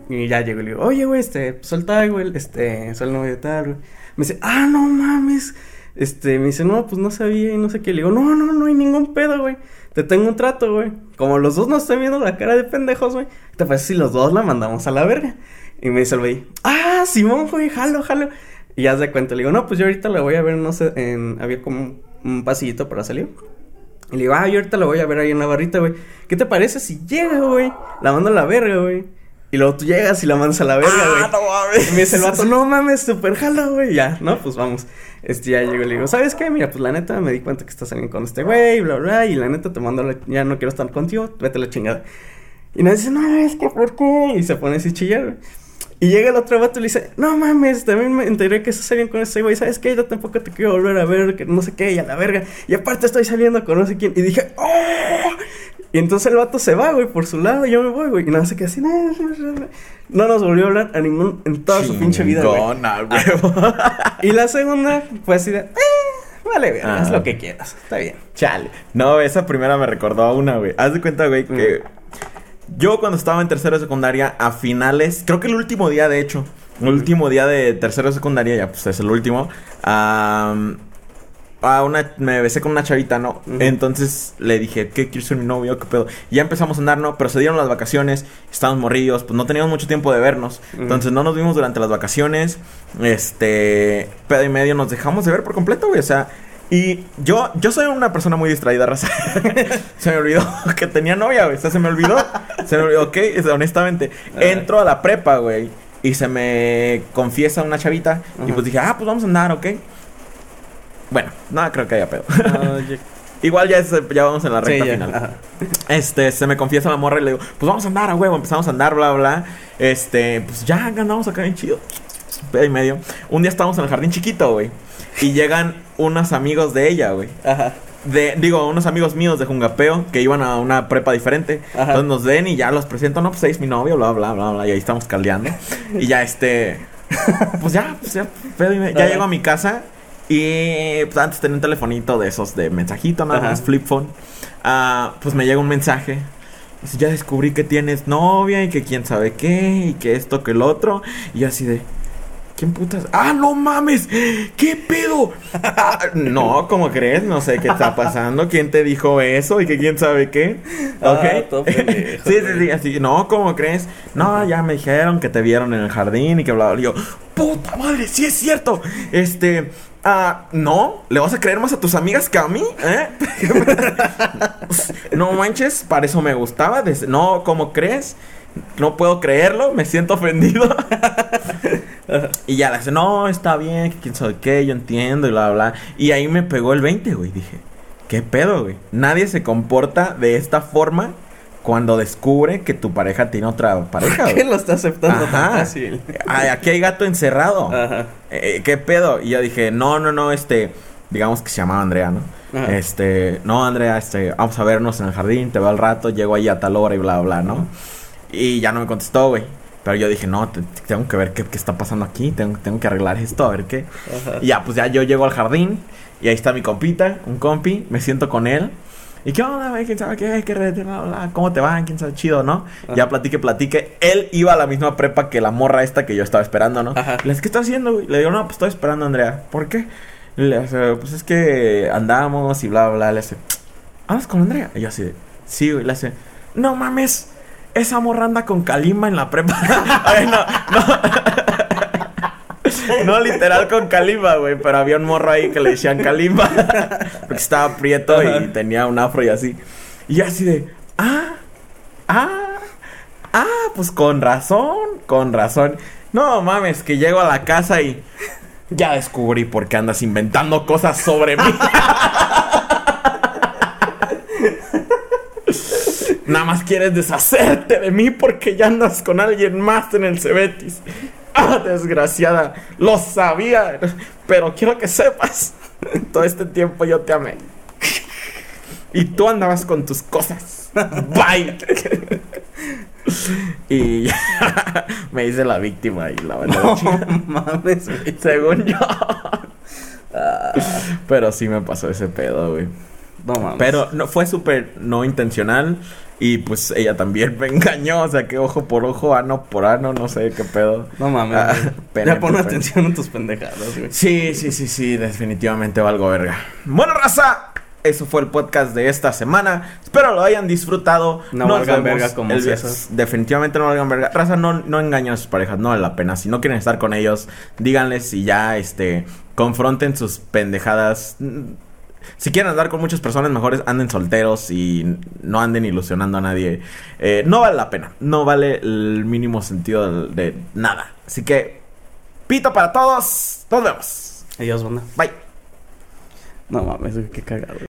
y ya llego y le digo, oye, güey, este, tal, güey, este, soy el novio tal, güey. Me dice, ah, no mames. Este, me dice, no, pues no sabía y no sé qué. Le digo, no, no, no hay ningún pedo, güey. Te tengo un trato, güey. Como los dos nos están viendo la cara de pendejos, güey. ¿Te parece si los dos la mandamos a la verga? Y me dice el güey, ah, Simón, güey, jalo, jalo. Y ya se cuenta, le digo, no, pues yo ahorita la voy a ver, no sé, en, había como un pasillito para salir. Y le digo, ah, yo ahorita la voy a ver ahí en la barrita, güey. ¿Qué te parece si llega, güey? La mando a la verga, güey. Y luego tú llegas y la mandas a la verga, güey. Ah, no mames. Y me dice el vato, no mames, super jalo, güey. Ya, no, pues vamos. Este, ya llego y le digo, ¿sabes qué? Mira, pues la neta me di cuenta que estás saliendo con este güey, bla, bla, y la neta te mando, la- ya no quiero estar contigo, vete a la chingada. Y nos dice, no, es que, ¿por qué? Y se pone así chillar, güey. Y llega el otro vato y le dice, no mames, también me enteré que estás saliendo con ese güey, ¿sabes qué? Yo tampoco te quiero volver a ver, que no sé qué, y a la verga. Y aparte estoy saliendo con no sé quién. Y dije, ¡oh! Y entonces el vato se va, güey, por su lado, y yo me voy, güey. Y nada, se queda así, "No, no, no, no". no nos volvió a hablar a ningún, en toda su pinche vida, güey. Y la segunda fue así de, eh, vale, güey, haz Ah. lo que quieras, está bien. Chale. No, esa primera me recordó a una, güey. Haz de cuenta, güey, que yo cuando estaba en tercero de secundaria, a finales, creo que el último día, de hecho, el último día de tercero de secundaria, ya pues es el último, am, a una, me besé con una chavita, ¿no? Entonces le dije, ¿qué quieres ser mi novio? ¿Qué pedo? Y ya empezamos a andar, ¿no? Pero se dieron las vacaciones, estábamos morrillos, pues no teníamos mucho tiempo de vernos. Entonces no nos vimos durante las vacaciones. Este, pedo y medio nos dejamos de ver por completo, güey. O sea, y yo, yo soy una persona muy distraída, raza. se me olvidó que tenía novia, güey. O sea, se me olvidó. Se me olvidó, ok, es- honestamente. Entro a la prepa, güey. Y se me confiesa una chavita. Y pues dije, ah, pues vamos a andar, ok. Bueno, no creo que haya pedo. Ya- Igual ya, es- ya vamos en la recta ya, final. ajá. Este, se me confiesa la morra y le digo, pues vamos a andar a huevo, empezamos a andar, bla, bla. Este, pues ya andamos acá bien chido. Pedo y medio. Un día estábamos en el jardín chiquito, güey. Y llegan unos amigos de ella, güey. Ajá. De, digo, unos amigos míos de Jungapeo que iban a una prepa diferente. Ajá. Entonces nos ven y ya los presento, no, pues es mi novio, bla, bla, bla, bla. Y ahí estamos caldeando. y ya este. Pues ya, pues ya, pedo y medio. Ya llego a mi casa. Y pues antes tenía un telefonito de esos de mensajito, nada Ajá. más, flip phone. Ah, pues me llega un mensaje. Ya descubrí que tienes novia y que quién sabe qué y que esto que el otro. Y yo así de, ¿quién putas? ¡Ah, no mames! ¿Qué pedo? Ah, no, ¿cómo crees? No sé qué está pasando. ¿Quién te dijo eso y que quién sabe qué? Ah, ¿Ok? todo pendejo, sí, sí, sí, así, no, ¿cómo crees? No, ya me dijeron que te vieron en el jardín y que bla, bla. Y yo, ¡puta madre! ¡Sí es cierto! Este, ah, no, ¿le vas a creer más a tus amigas que a mí? ¿Eh? no manches, para eso me gustaba. No, ¿cómo crees? No puedo creerlo, me siento ofendido. y ya le dice, no, está bien, que quién sabe qué, yo entiendo y bla, bla. Y ahí me pegó el 20, güey. Dije, ¿qué pedo, güey? Nadie se comporta de esta forma cuando descubre que tu pareja tiene otra pareja, ¿Qué güey. lo está aceptando tan Ajá. fácil? Ay, aquí hay gato encerrado. Ajá. Eh, ¿Qué pedo? Y yo dije, no, no, no, este. digamos que se llamaba Andrea, ¿no? Ajá. Este, no, Andrea, este, vamos a vernos en el jardín, te veo al rato, llego ahí a tal hora y bla, bla, ¿no? Y ya no me contestó, güey. Pero yo dije, no, te- te- tengo que ver qué, qué está pasando aquí, tengo, tengo que arreglar esto, a ver qué. Ajá. Y ya, pues ya yo llego al jardín y ahí está mi compita, un compi, me siento con él. ¿Y qué onda, güey? ¿Quién sabe qué? ¿Qué red? Bla, bla, ¿Cómo te va? ¿Quién sabe? Chido, ¿no? Ajá. Ya platique, platique. Él iba a la misma prepa que la morra esta que yo estaba esperando, ¿no? Ajá. Le dije, ¿qué estás haciendo, güey? Le digo, no, pues estoy esperando a Andrea. ¿Por qué? Le dice, pues es que andamos y bla, bla, bla. Le dice, ¿hablas con Andrea? Y yo así de, sí, güey. Le hace, no mames, esa morra anda con Kalima en la prepa. Ay, no, no. no literal con Kalima, güey, pero había un morro ahí que le decían Kalima. porque estaba prieto y tenía un afro y así. Y así de, ah, ah, ah, pues con razón, con razón. No mames, que llego a la casa y ya descubrí por qué andas inventando cosas sobre mí. Nada más quieres deshacerte de mí porque ya andas con alguien más en el Cebetis. Ah, desgraciada, lo sabía, pero quiero que sepas, todo este tiempo yo te amé. Y tú andabas con tus cosas. Bye. y me hice la víctima y la verdad. No mames. Según yo. Pero sí me pasó ese pedo, güey. No mames. Pero no, fue súper no intencional. Y pues ella también me engañó. O sea, que ojo por ojo, ano por ano, no sé qué pedo. No mames. Ah, pene ya pon atención a tus pendejadas, güey. Sí, sí, sí, sí, definitivamente valgo verga. Bueno, raza. Eso fue el podcast de esta semana. Espero lo hayan disfrutado. No Nos valgan vemos verga como el viernes. Definitivamente no valgan verga. Raza, no, no engañen a sus parejas. No vale la pena. Si no quieren estar con ellos, díganles y ya, este, confronten sus pendejadas. Si quieren andar con muchas personas, mejores anden solteros y no anden ilusionando a nadie. Eh, no vale la pena. No vale el mínimo sentido de, de nada. Así que, pito para todos. Nos vemos. Adiós, banda. Bye. No mames, qué cagado.